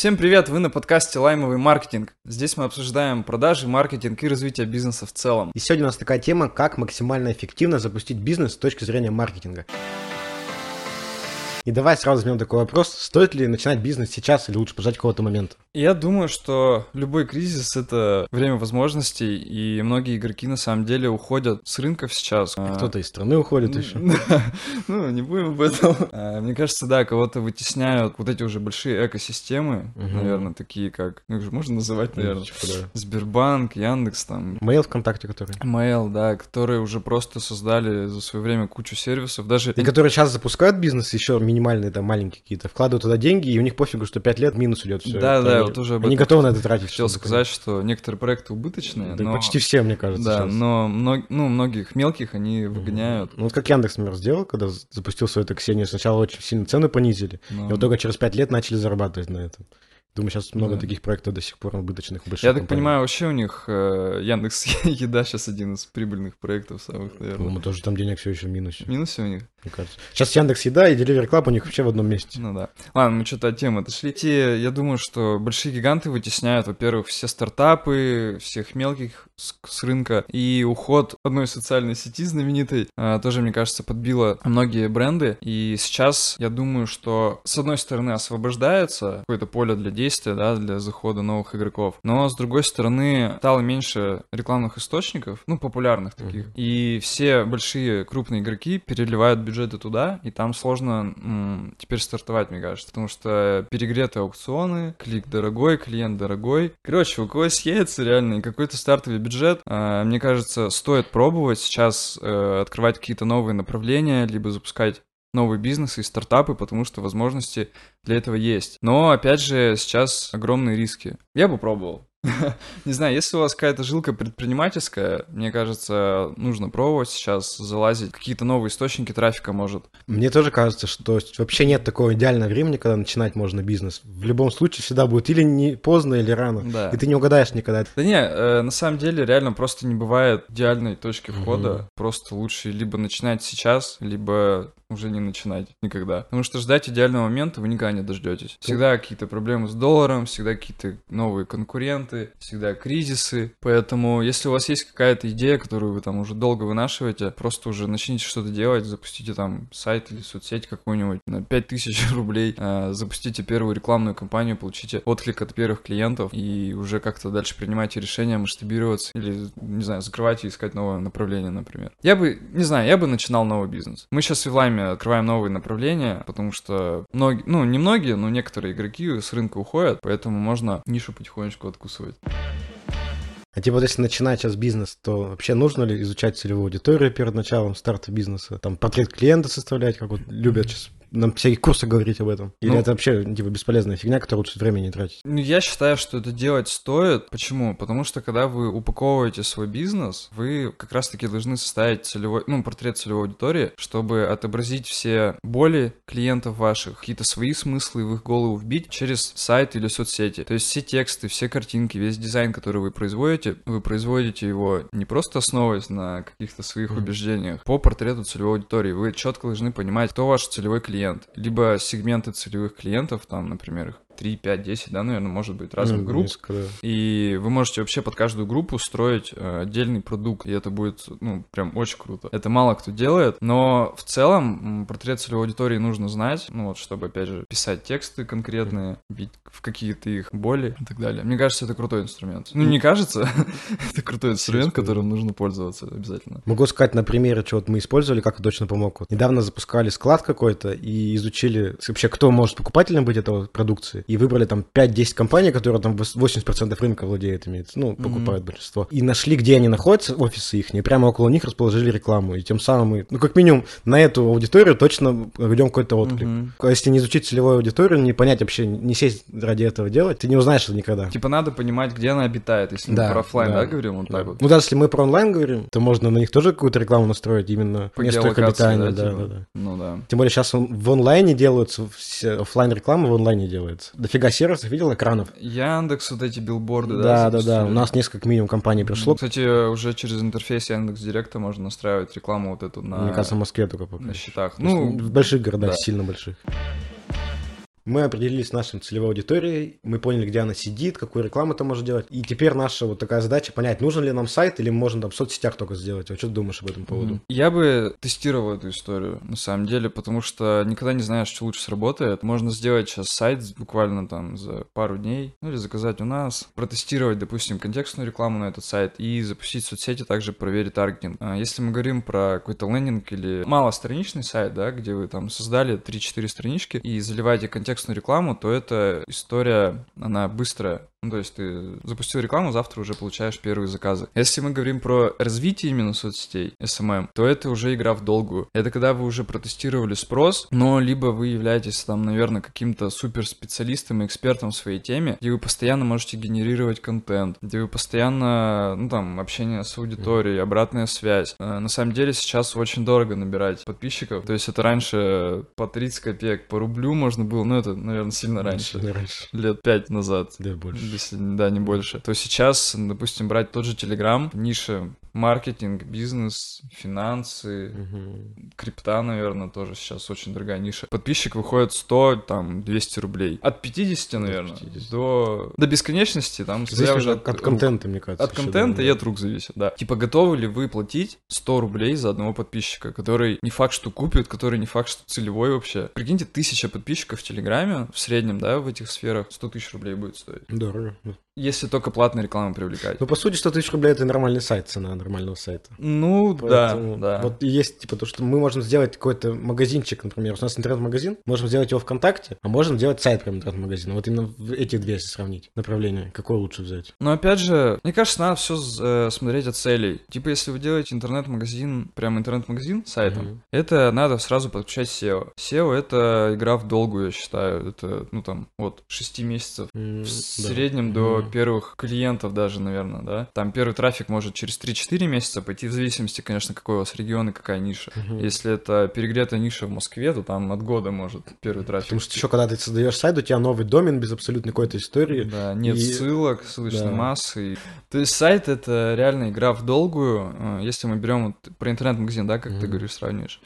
Всем привет, вы на подкасте «Лаймовый маркетинг». Здесь мы обсуждаем продажи, маркетинг и развитие бизнеса в целом. И сегодня у нас такая тема, как максимально эффективно запустить бизнес с точки зрения маркетинга. И давай сразу возьмем такой вопрос, стоит ли начинать бизнес сейчас или лучше подождать какого-то момента? Я думаю, что любой кризис — это время возможностей, и многие игроки на самом деле уходят с рынков сейчас. И кто-то из страны уходит еще. Ну, не будем об этом. А, мне кажется, да, кого-то вытесняют вот эти уже большие экосистемы, наверное, такие как, ну, их же можно называть, Ну, наверное, типа. Сбербанк, Яндекс, там, Mail ВКонтакте, который. Mail, да, которые уже просто создали за свое время кучу сервисов, даже... И которые сейчас запускают бизнес, еще минимальные, там, маленькие какие-то, вкладывают туда деньги, и у них пофигу, что 5 лет минус идет. Все. Да, да, вот уже Они готовы на это тратить. Хотел сказать, что некоторые проекты убыточные, Да но... почти все, мне кажется, Да, сейчас. но мно- ну, многих мелких они выгоняют. Ну вот как Яндекс, например, сделал, когда запустил свое такси, они сначала очень сильно цены понизили, но- и вот только через 5 лет начали зарабатывать на этом. Думаю, сейчас много Да. таких проектов до сих пор убыточных больших Я так компаний. понимаю, вообще у них э, Яндекс Еда сейчас один из прибыльных проектов самых, наверное. По-моему, тоже там денег все еще в минусе, В минусе у них? мне кажется. Сейчас Яндекс Еда и Delivery Club у них вообще в одном месте. Ну да. Ладно, мы что-то от темы отошли. Те, я думаю, что большие гиганты вытесняют, во-первых, все стартапы, всех мелких с, с рынка. И уход одной социальной сети знаменитой а, тоже, мне кажется, подбило многие бренды. И сейчас я думаю, что с одной стороны освобождается какое-то поле для действия, да, для захода новых игроков. Но с другой стороны стало меньше рекламных источников, ну, популярных таких. И все большие крупные игроки переливают бюджеты туда, и там сложно м, теперь стартовать, мне кажется, потому что перегреты аукционы, клик дорогой, клиент дорогой. Короче, у кого есть яйца реально и какой-то стартовый бюджет, а, мне кажется, стоит пробовать сейчас э, открывать какие-то новые направления, либо запускать новые бизнесы и стартапы, потому что возможности для этого есть. Но, опять же, сейчас огромные риски. Я бы пробовал. Не знаю, если у вас какая-то жилка предпринимательская, мне кажется, нужно пробовать сейчас залазить. Какие-то новые источники трафика, может. Мне тоже кажется, что вообще нет такого идеального времени, когда начинать можно бизнес. В любом случае всегда будет или не поздно, или рано. Да. И ты не угадаешь никогда. Да не, э, на самом деле реально просто не бывает идеальной точки входа. Просто лучше либо начинать сейчас, либо уже не начинать никогда. Потому что ждать идеального момента вы никогда не дождетесь. Всегда какие-то проблемы с долларом, всегда какие-то новые конкуренты, всегда кризисы. Поэтому, если у вас есть какая-то идея, которую вы там уже долго вынашиваете, просто уже начните что-то делать, запустите там сайт или соцсеть какую-нибудь на 5000 рублей, э, запустите первую рекламную кампанию, получите отклик от первых клиентов и уже как-то дальше принимайте решение масштабироваться или, не знаю, закрывать и искать новое направление, например. Я бы, не знаю, я бы начинал новый бизнес. Мы сейчас в Вилайме открываем новые направления, потому что многие, ну, не многие, но некоторые игроки с рынка уходят, поэтому можно нишу потихонечку откусывать. А типа вот если начинать сейчас бизнес, то вообще нужно ли изучать целевую аудиторию перед началом старта бизнеса? Там портрет клиента составлять, как вот любят сейчас на всяких курсах говорить об этом? Или Ну. это вообще типа бесполезная фигня, которую лучше времени тратить? Ну, я считаю, что это делать стоит. Почему? Потому что когда вы упаковываете свой бизнес, вы как раз-таки должны составить целевой, ну, портрет целевой аудитории, чтобы отобразить все боли клиентов ваших, какие-то свои смыслы в их голову вбить через сайт или соцсети. То есть все тексты, все картинки, весь дизайн, который вы производите, вы производите его не просто основываясь на каких-то своих Мгм. убеждениях, по портрету целевой аудитории. Вы четко должны понимать, кто ваш целевой клиент, либо сегменты целевых клиентов, там, например, их 3, 5, 10, да, наверное, может быть, разных Ну, групп. несколько, да. И вы можете вообще под каждую группу строить э, отдельный продукт, и это будет, ну, прям очень круто. Это мало кто делает, но в целом портрет целевой аудитории нужно знать, ну вот, чтобы, опять же, писать тексты конкретные, бить в какие-то их боли и так далее. Мне кажется, это крутой инструмент. Ну, не кажется, это крутой инструмент, которым нужно пользоваться обязательно. Могу сказать на примере, что вот мы использовали, как точно помог. Вот недавно запускали склад какой-то и изучили вообще, кто может покупателем быть этого продукции. И выбрали там 5-10 компаний, которые там 80% рынка владеют, имеется, ну, покупают большинство. И нашли, где они находятся, офисы их, и прямо около них расположили рекламу. И тем самым мы, ну, как минимум, на эту аудиторию точно ведем какой-то отклик. А Если не изучить целевую аудиторию, не понять вообще, не сесть ради этого делать, ты не узнаешь это никогда. Типа надо понимать, где она обитает, если Да, мы про оффлайн, да, да, говорим, вот Да. так вот. Ну, даже если мы про онлайн говорим, то можно на них тоже какую-то рекламу настроить, именно По место их обитания. да, Да, типа? да, да. Ну да. Тем более сейчас в онлайне делаются, офлайн реклама в онлайне делается. Дофига сервисов, видел, экранов? Яндекс, вот эти билборды, да? Да, да, да. У нас несколько минимум компаний пришло. Кстати, уже через интерфейс Яндекс Директа можно настраивать рекламу вот эту на, Мне кажется, в Москве только пока. на счетах. Ну, Ну, в больших городах, да. сильно больших. Мы определились с нашей целевой аудиторией, мы поняли, где она сидит, какую рекламу это может делать. И теперь наша вот такая задача понять, нужен ли нам сайт или можем там в соцсетях только сделать. А что ты думаешь об этом поводу? Я бы тестировал эту историю, на самом деле, потому что никогда не знаешь, что лучше сработает. Можно сделать сейчас сайт буквально там за пару дней, ну или заказать у нас, протестировать, допустим, контекстную рекламу на этот сайт и запустить в соцсети, также проверить таргетинг. А если мы говорим про какой-то лендинг или малостраничный сайт, да, где вы там создали 3-4 странички и заливаете контекстную рекламу, то эта история, она быстрая. Ну, то есть ты запустил рекламу, завтра уже получаешь первые заказы. Если мы говорим про развитие именно соцсетей, SMM, то это уже игра в долгую. Это когда вы уже протестировали спрос, но либо вы являетесь там, наверное, каким-то суперспециалистом и экспертом в своей теме, где вы постоянно можете генерировать контент, где вы постоянно, ну там, общение с аудиторией, обратная связь. Э, на самом деле сейчас очень дорого набирать подписчиков. То есть это раньше по 30 копеек, по рублю можно было, ну это, наверное, сильно раньше. Сильно раньше. Лет пять назад. Да, больше если, да, не больше, то сейчас, допустим, брать тот же Telegram, ниша маркетинг, бизнес, финансы, Мгм. крипта, наверное, тоже сейчас очень дорогая ниша. Подписчик выходит 100, там, 200 рублей. От 50, наверное, 50. до, до бесконечности, там, смотря уже от, от рук. контента, мне кажется. От контента да, и от рук зависит, да. Типа, готовы ли вы платить 100 рублей за одного подписчика, который не факт, что купит, который не факт, что целевой вообще. Прикиньте, тысяча подписчиков в Телеграме в среднем, да, в этих сферах 100 тысяч рублей будет стоить. Дорого. or Если только платную рекламу привлекать. Ну, по сути, 100 тысяч рублей — это нормальный сайт, цена нормального сайта. Ну, Поэтому да, да. Вот есть, типа, то, что мы можем сделать какой-то магазинчик, например, у нас интернет-магазин, можем сделать его ВКонтакте, а можем сделать сайт прям интернет-магазина. Вот именно эти две, если сравнить направления, какое лучше взять? Но опять же, мне кажется, надо все смотреть от целей. Типа, если вы делаете интернет-магазин, прям интернет-магазин сайтом, Мгм. это надо сразу подключать SEO. SEO это игра в долгую, я считаю. Это, ну там, от 6 месяцев М, в среднем до Мгм. Первых клиентов даже, наверное, да. Там первый трафик может через 3-4 месяца пойти, в зависимости, конечно, какой у вас регион и какая ниша. Мгм. Если это перегретая ниша в Москве, то там от года может первый трафик. Потому что еще когда ты создаешь сайт, у тебя новый домен без абсолютно какой-то истории. Да, нет И- ссылок, ссылочной да. массы. То есть сайт это реально игра в долгую. Э, Если мы берем вот про интернет-магазин, да, как ты Мгм. говоришь, сравниваешь.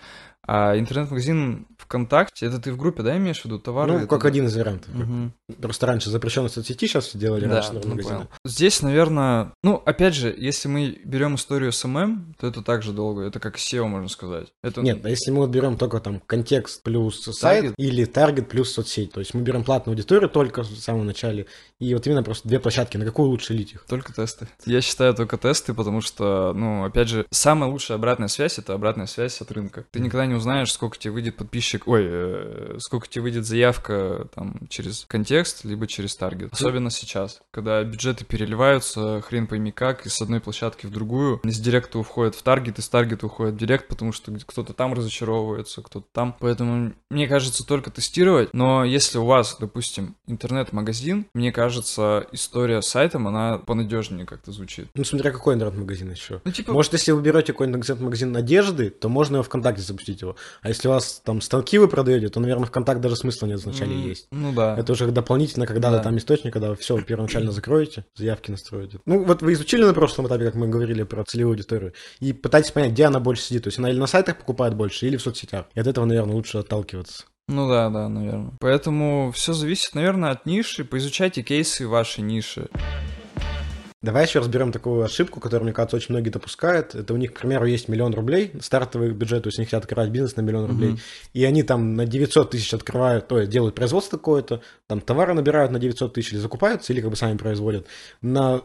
А интернет-магазин ВКонтакте, это ты в группе, да, имеешь в виду товары? Ну, как один из вариантов. Мгм. Просто раньше запрещенные соцсети, сейчас все делали, Да, раньше ну, магазины. Здесь, наверное, ну, опять же, если мы берем историю SMM, то это также долго. Это как SEO, можно сказать. Это... Нет, а если мы вот берем только там контекст плюс сайт Таргет? или таргет плюс соцсеть, то есть мы берем платную аудиторию только в самом начале, и вот именно просто две площадки, на какую лучше лить их? Только тесты. Я считаю только тесты, потому что, ну, опять же, самая лучшая обратная связь это обратная связь от рынка. Ты никогда не узнаешь, сколько тебе выйдет подписчик, ой, э, сколько тебе выйдет заявка там через контекст, либо через таргет. Особенно сейчас, когда бюджеты переливаются, хрен пойми как, из одной площадки в другую. Из директа уходит в таргет, из таргета уходит в директ, потому что кто-то там разочаровывается, кто-то там. Поэтому, мне кажется, только тестировать. Но если у вас, допустим, интернет-магазин, мне кажется, история с сайтом, она понадежнее как-то звучит. Ну, смотря какой интернет-магазин еще. Ну, типа, Может, если вы берете какой-нибудь интернет-магазин одежды, то можно его ВКонтакте запустить его. А если у вас там станки вы продаете, то, наверное, ВКонтакт даже смысла нет вначале м, есть. Ну да. Это уже дополнительно, когда-то Да. там источник, когда все первоначально закроете, заявки настроите. Ну, вот вы изучили на прошлом этапе, как мы говорили про целевую аудиторию, и пытаетесь понять, где она больше сидит. То есть она или на сайтах покупает больше, или в соцсетях. И от этого, наверное, лучше отталкиваться. Ну да, да, наверное. Поэтому все зависит, наверное, от ниши. Поизучайте кейсы вашей ниши. Давай еще разберем такую ошибку, которую, мне кажется, очень многие допускают. Это у них, к примеру, есть миллион рублей, стартовый бюджет, то есть они хотят открывать бизнес на миллион рублей, Мгм. и они там на 900 тысяч открывают, то есть делают производство какое-то, там товары набирают на 900 тысяч или закупаются, или как бы сами производят. На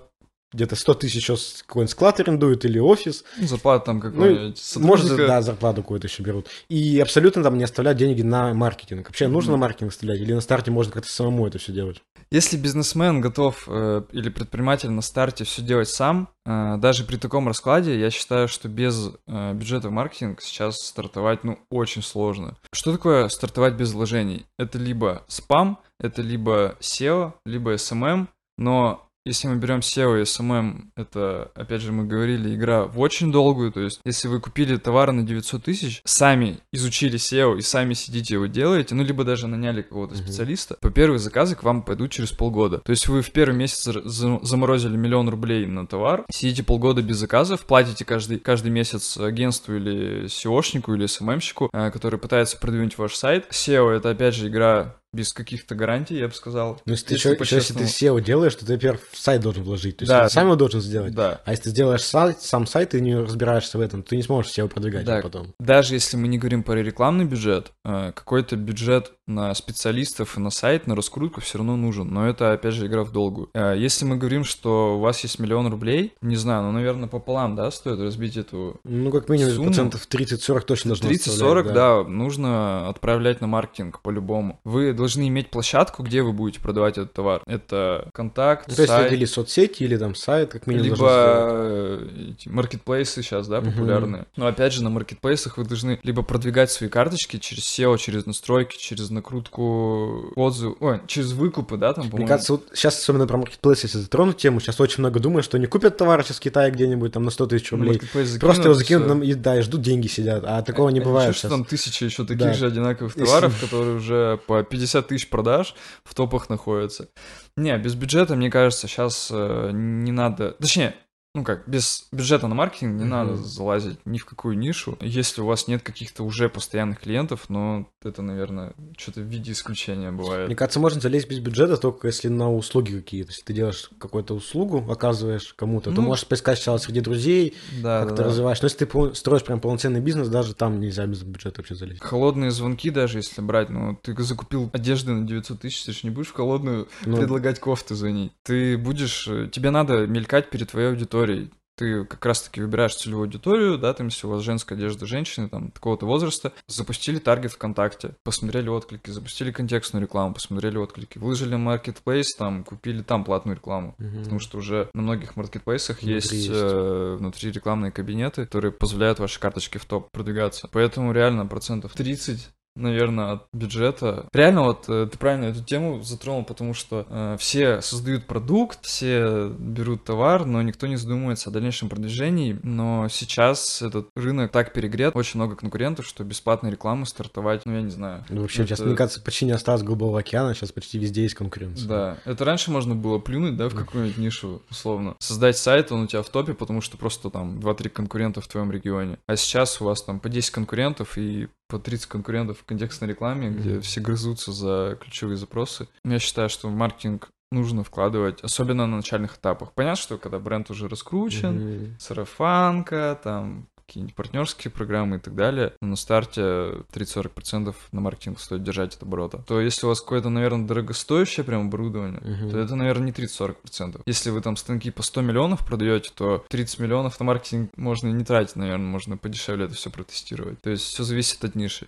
где-то 100 тысяч еще какой-нибудь склад арендуют или офис. Ну, Зарплата там Ну, какой-нибудь. может, да, зарплату какую-то еще берут. И абсолютно там не оставляют деньги на маркетинг. Вообще нужно на маркетинг оставлять? Или на старте можно как-то самому это все делать? Если бизнесмен готов э, или предприниматель на старте все делать сам, э, даже при таком раскладе, я считаю, что без э, бюджета в маркетинг сейчас стартовать, ну, очень сложно. Что такое стартовать без вложений? Это либо спам, это либо SEO, либо SMM, но если мы берем SEO и SMM, это, опять же, мы говорили, игра в очень долгую, то есть, если вы купили товар на 900 тысяч, сами изучили SEO и сами сидите его делаете, ну, либо даже наняли какого-то Мгм. специалиста, то первые заказы к вам пойдут через полгода. То есть, вы в первый месяц за- за- заморозили миллион рублей на товар, сидите полгода без заказов, платите каждый, каждый месяц агентству или SEOшнику или SMM-щику, э, который пытается продвинуть ваш сайт. SEO — это, опять же, игра без каких-то гарантий, я бы сказал. Ну, если, ты еще, еще если ты SEO делаешь, то ты, во-первых, в сайт должен вложить. То есть Да, ты сам его должен сделать. Да. А если ты сделаешь сайт, сам сайт, и не разбираешься в этом, ты не сможешь SEO продвигать Да. потом. Даже если мы не говорим про рекламный бюджет, э, какой-то бюджет на специалистов и на сайт, на раскрутку все равно нужен. Но это, опять же, игра в долгую. Э, Если мы говорим, что у вас есть миллион рублей, не знаю, ну, наверное, пополам, да, стоит разбить эту Ну, как минимум, Сумму? процентов 30-40 точно должно 30-40, оставлять, да. нужно отправлять на маркетинг по-любому. Вы должны иметь площадку, где вы будете продавать этот товар. Это контакт, то есть сайт, это или соцсети, или там сайт, как минимум, либо э, маркетплейсы сейчас, да, популярные. Но опять же, на маркетплейсах вы должны либо продвигать свои карточки через SEO, через настройки, через накрутку отзывов, ой, через выкупы, да, там, Мне кажется, вот сейчас особенно про маркетплейс, если затронуть тему, сейчас очень много думают, что они купят товар сейчас в Китае где-нибудь там на 100 тысяч рублей, просто его закинут, нам и, да, и ждут деньги сидят, а такого не бывает сейчас. там тысячи еще таких же одинаковых товаров, которые уже по 50 тысяч продаж в топах находятся. Не, без бюджета, мне кажется, сейчас не надо... Точнее, ну как, без бюджета на маркетинг не Мгм. надо залазить ни в какую нишу, если у вас нет каких-то уже постоянных клиентов, но это, наверное, что-то в виде исключения бывает. Мне кажется, можно залезть без бюджета только если на услуги какие-то. Если ты делаешь какую-то услугу, оказываешь кому-то, то Ну, можешь поискать сначала среди друзей, Да, как да, ты развиваешь. Но если ты строишь прям полноценный бизнес, даже там нельзя без бюджета вообще залезть. Холодные звонки даже, если брать, ну, ты закупил одежды на 900 тысяч, ты же не будешь в холодную Ну, предлагать кофты звонить. Ты будешь, э, тебе надо мелькать перед твоей аудиторией. Ты как раз-таки выбираешь целевую аудиторию, да, там, если у вас женская одежда женщины, там, такого-то возраста, запустили таргет ВКонтакте, посмотрели отклики, запустили контекстную рекламу, посмотрели отклики, выложили маркетплейс, там, купили там платную рекламу. мгм. Потому что уже на многих маркетплейсах Внутри есть, есть. э, внутри рекламные кабинеты, которые позволяют вашей карточке в топ продвигаться. Поэтому реально процентов 30 наверное, от бюджета. Реально, вот э, ты правильно эту тему затронул, потому что э, все создают продукт, все берут товар, но никто не задумывается о дальнейшем продвижении. Но сейчас этот рынок так перегрет, очень много конкурентов, что бесплатной рекламы стартовать, ну я не знаю. Ну, вообще, сейчас, Это- мне кажется, почти не осталось голубого океана, сейчас почти везде есть конкуренция. Да, это раньше можно было плюнуть, да, в какую-нибудь нишу, условно. Создать сайт, он у тебя в топе, потому что просто там 2-3 конкурента в твоем регионе. А сейчас у вас там по 10 конкурентов и по 30 конкурентов в контекстной рекламе, где Мгм. все грызутся за ключевые запросы. Я считаю, что в маркетинг нужно вкладывать, особенно на начальных этапах. Понятно, что когда бренд уже раскручен, Мгм. сарафанка, там какие-нибудь партнерские программы и так далее, но на старте 30-40% на маркетинг стоит держать от оборота. То если у вас какое-то, наверное, дорогостоящее прям оборудование, Мгм. то это, наверное, не 30-40%. Если вы там станки по 100 миллионов продаете, то 30 миллионов на маркетинг можно и не тратить, наверное, можно подешевле это все протестировать. То есть все зависит от ниши.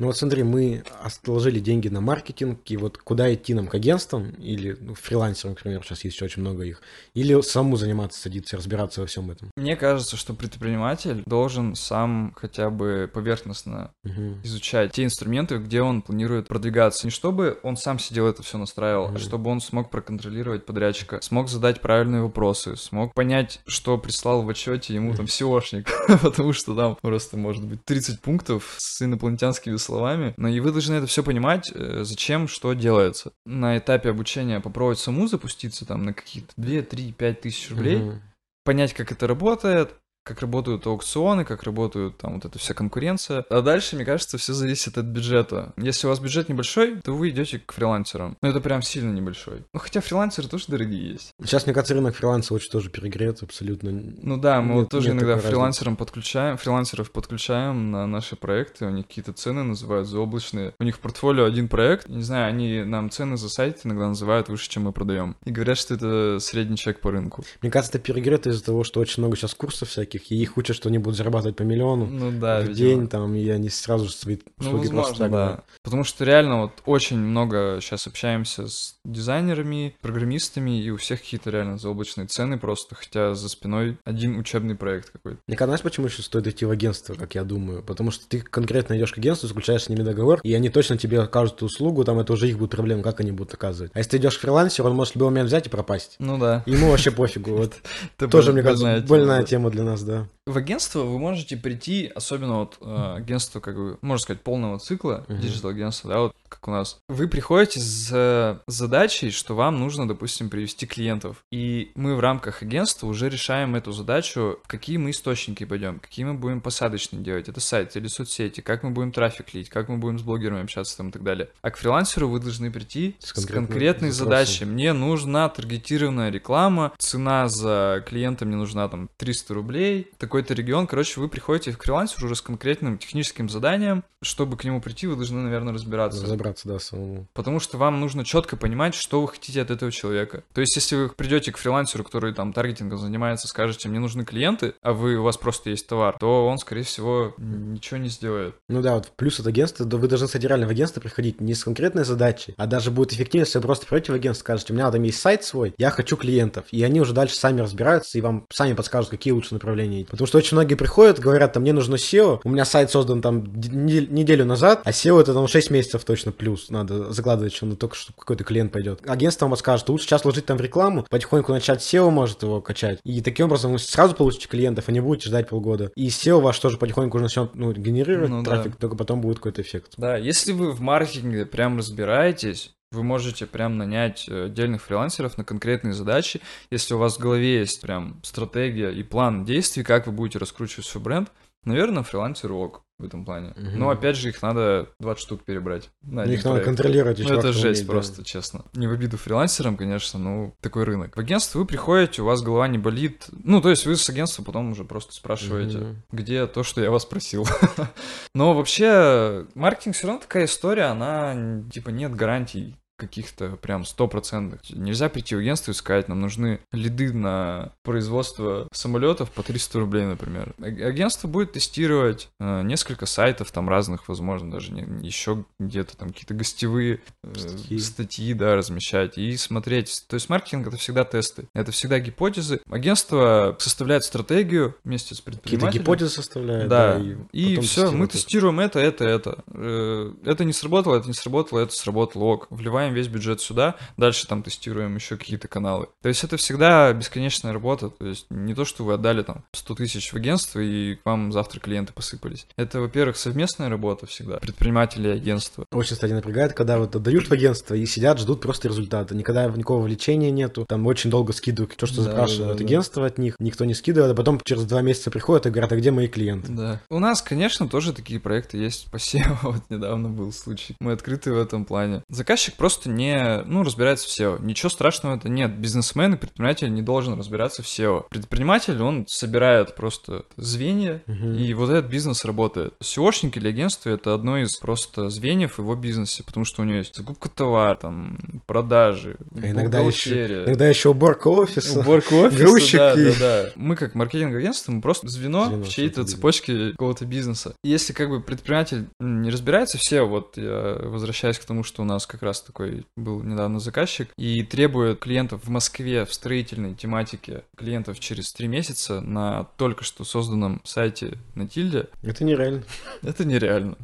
Ну вот смотри, мы отложили деньги на маркетинг, и вот куда идти нам к агентствам, или ну, фрилансерам, например, сейчас есть очень много их, или самому заниматься, садиться, разбираться во всем этом. Мне кажется, что предприниматель должен сам хотя бы поверхностно Мгм. изучать те инструменты, где он планирует продвигаться. Не чтобы он сам сидел это все настраивал, Мгм. а чтобы он смог проконтролировать подрядчика, смог задать правильные вопросы, смог понять, что прислал в отчете ему там SEOшник, потому что там просто может быть 30 пунктов с инопланетянскими словами. Но и вы должны это все понимать, э, зачем, что делается. На этапе обучения попробовать саму запуститься там на какие-то 2, 3, 5 тысяч рублей, Мгм. понять, как это работает, как работают аукционы, как работают там вот эта вся конкуренция. А дальше, мне кажется, все зависит от бюджета. Если у вас бюджет небольшой, то вы идете к фрилансерам. Но это прям сильно небольшой. Ну, хотя фрилансеры тоже дорогие есть. Сейчас, мне кажется, рынок фриланса очень тоже перегрет, абсолютно. Ну да, мы Нет- вот тоже нет иногда фрилансерам подключаем, фрилансеров подключаем на наши проекты, у них какие-то цены называют заоблачные. У них в портфолио один проект, не знаю, они нам цены за сайт иногда называют выше, чем мы продаем. И говорят, что это средний чек по рынку. Мне кажется, это перегрет из-за того, что очень много сейчас курсов всяких, и их учат, что они будут зарабатывать по миллиону Ну да, в видимо. день, там, и они сразу же свои Ну, услуги просто возможно, так да. Потому что реально вот очень много сейчас общаемся с дизайнерами, программистами, и у всех какие-то реально заоблачные цены просто, хотя за спиной один учебный проект какой-то. Мне знаешь, почему еще стоит идти в агентство, как я думаю? Потому что ты конкретно идешь к агентству, заключаешь с ними договор, и они точно тебе окажут услугу, там это уже их будет проблема, как они будут оказывать. А если ты идешь к фрилансеру, он может в любой момент взять и пропасть. Ну да. Ему вообще пофигу. Вот тоже, мне кажется, больная тема для нас, да. В агентство вы можете прийти, особенно вот э, агентство, как бы, можно сказать, полного цикла, digital агентство, да, вот как у нас. Вы приходите с задачей, что вам нужно, допустим, привести клиентов. И мы в рамках агентства уже решаем эту задачу, в какие мы источники пойдем, какие мы будем посадочные делать, это сайт или соцсети, как мы будем трафик лить, как мы будем с блогерами общаться там и так далее. А к фрилансеру вы должны прийти С с, конкретной задачей. Мне нужна таргетированная реклама, цена за клиента мне нужна там 300 рублей, такой-то регион. Короче, вы приходите к фрилансеру уже с конкретным техническим заданием. Чтобы к нему прийти, вы должны, наверное, разбираться. Разобраться, да, самому. Потому что вам нужно четко понимать, что вы хотите от этого человека. То есть, если вы придете к фрилансеру, который там таргетингом занимается, скажете, мне нужны клиенты, а вы, у вас просто есть товар, то он, скорее всего, ничего не сделает. Ну да, вот плюс от агентства, да вы должны, кстати, реально в агентство приходить не с конкретной задачей, а даже будет эффективнее, если вы просто придете в агентство, скажете, у меня там есть сайт свой, я хочу клиентов, и они уже дальше сами разбираются и вам сами подскажут, какие лучше направления. Идти. Потому что очень многие приходят, говорят, там, мне нужно SEO, у меня сайт создан там неделю назад, а SEO это там 6 месяцев точно плюс, надо закладывать еще на только, чтобы какой-то клиент пойдет. Агентство вам подскажет, лучше сейчас вложить там в рекламу, потихоньку начать SEO может его качать, и таким образом вы сразу получите клиентов, а не будете ждать полгода. И SEO ваш тоже потихоньку уже начнет ну, генерировать Ну да. трафик, только потом будет какой-то эффект. Да, если вы в маркетинге прям разбираетесь, вы можете прям нанять э, отдельных фрилансеров на конкретные задачи. Если у вас в голове есть прям стратегия и план действий, как вы будете раскручивать свой бренд, наверное, фрилансер ок в этом плане. Мгм. Но опять же, их надо 20 штук перебрать. на Их надо проект. контролировать. Ну, это жесть умеет, да. просто, честно. Не в обиду фрилансерам, конечно, но такой рынок. В агентство вы приходите, у вас голова не болит. Ну, то есть вы с агентства потом уже просто спрашиваете, Мгм. где то, что я вас просил. Но вообще, маркетинг все равно такая история, она, типа, нет гарантий каких-то прям стопроцентных. Нельзя прийти в агентство и сказать, нам нужны лиды на производство самолетов по 300 рублей, например. А- Агентство будет тестировать э, несколько сайтов там разных, возможно, даже не- еще где-то там какие-то гостевые э, Статьи. статьи, да, размещать и смотреть. То есть маркетинг это всегда тесты, это всегда гипотезы. Агентство составляет стратегию вместе с Какие-то предпринимателем. гипотезы составляют. Да, и, и, потом все, мы тестируем это, это, это. Э, Это не сработало, это не сработало, это сработало, ок. Вливаем весь бюджет сюда, дальше там тестируем еще какие-то каналы. То есть это всегда бесконечная работа, то есть не то, что вы отдали там 100 тысяч в агентство и к вам завтра клиенты посыпались. Это, во-первых, совместная работа всегда, предприниматели и агентства. Очень, кстати, напрягает, когда вот отдают в агентство и сидят, ждут просто результата. Никогда никакого влечения нету. Там очень долго скидывают то, что Да, запрашивают да, да. агентство от них. Никто не скидывает, а потом через два месяца приходят и говорят, а где мои клиенты? Да. У нас, конечно, тоже такие проекты есть по SEO. Вот недавно был случай. Мы открыты в этом плане. Заказчик просто не, ну, разбирается в SEO. Ничего страшного это нет. Бизнесмен и предприниматель не должен разбираться в SEO. Предприниматель, он собирает просто звенья, Мгм. и вот этот бизнес работает. SEOшник или агентство — это одно из просто звеньев в его бизнесе, потому что у него есть закупка товара, там, продажи, А иногда еще, иногда еще уборка офиса. Уборка офиса, грузчик да, да, да. Мы как маркетинговое агентство, мы просто звено, Звено в чьей-то цепочке какого-то бизнеса. И Если как бы предприниматель не разбирается все, вот я возвращаюсь к тому, что у нас как раз такой был недавно заказчик и требует клиентов в Москве в строительной тематике клиентов через три месяца на только что созданном сайте на Тильде, Это нереально. это нереально.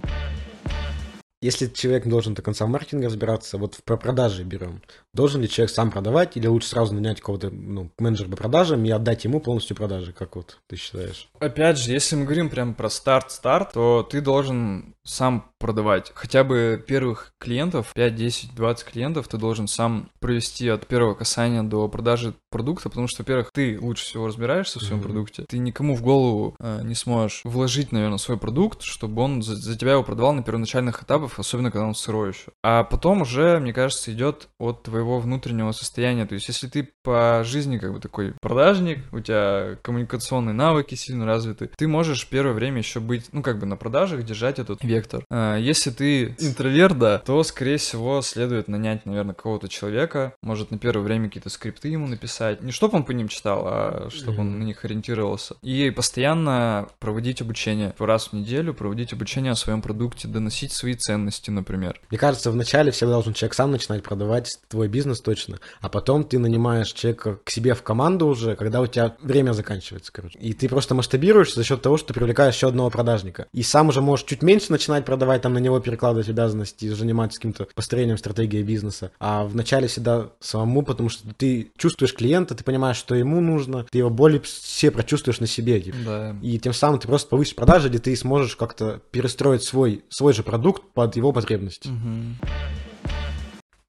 Если человек должен до конца в маркетинге разбираться, вот про продажи берем. Должен ли человек сам продавать или лучше сразу нанять кого-то ну, менеджера по продажам и отдать ему полностью продажи? Как вот ты считаешь? Опять же, если мы говорим прям про старт-старт, то ты должен сам продавать. Хотя бы первых клиентов, 5, 10, 20 клиентов ты должен сам провести от первого касания до продажи продукта, потому что, во-первых, ты лучше всего разбираешься в своем Мгм. продукте. Ты никому в голову э, не сможешь вложить, наверное, свой продукт, чтобы он за, за тебя его продавал на первоначальных этапах, особенно когда он сырой еще. А потом уже, мне кажется, идет от твоего внутреннего состояния. То есть, если ты по жизни как бы такой продажник, у тебя коммуникационные навыки сильно развиты, ты можешь первое время еще быть, ну, как бы на продажах держать этот вектор. А, Если ты интроверт, да, то, скорее всего, следует нанять, наверное, какого-то человека, может, на первое время какие-то скрипты ему написать. Не чтобы он по ним читал, а чтобы он Мгм. на них ориентировался. И постоянно проводить обучение. Раз в неделю проводить обучение о своем продукте, доносить свои ценности например. Мне кажется, вначале всегда должен человек сам начинать продавать твой бизнес точно, а потом ты нанимаешь человека к себе в команду уже, когда у тебя время заканчивается, короче. И ты просто масштабируешься за счет того, что ты привлекаешь еще одного продажника. И сам уже можешь чуть меньше начинать продавать, там на него перекладывать обязанности и заниматься каким-то построением стратегии бизнеса. А вначале всегда самому, потому что ты чувствуешь клиента, ты понимаешь, что ему нужно, ты его боли все прочувствуешь на себе. Типа. Да. И тем самым ты просто повысишь продажи, где ты сможешь как-то перестроить свой, свой же продукт под его потребности. Мгм.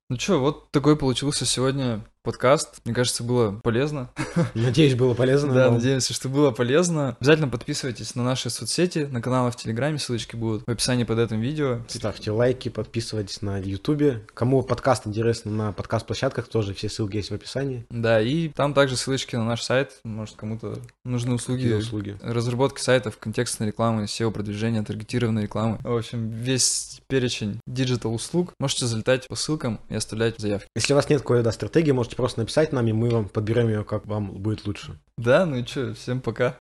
Ну что, вот такой получился сегодня подкаст. Мне кажется, было полезно. Надеюсь, было полезно. Да, надеемся, что было полезно. Обязательно подписывайтесь на наши соцсети, на каналы в Телеграме, ссылочки будут в описании под этим видео. Ставьте лайки, подписывайтесь на Ютубе. Кому подкаст интересно на подкаст-площадках, тоже все ссылки есть в описании. Да, и там также ссылочки на наш сайт. Может, кому-то нужны услуги. Услуги. Разработки сайтов, контекстной рекламы, SEO-продвижения, таргетированной рекламы. В общем, весь перечень диджитал-услуг. Можете залетать по ссылкам и оставлять заявки. Если у вас нет какой-то стратегии, можете просто написать нам, и мы вам подберем ее, как вам будет лучше. Да, ну и что, всем пока.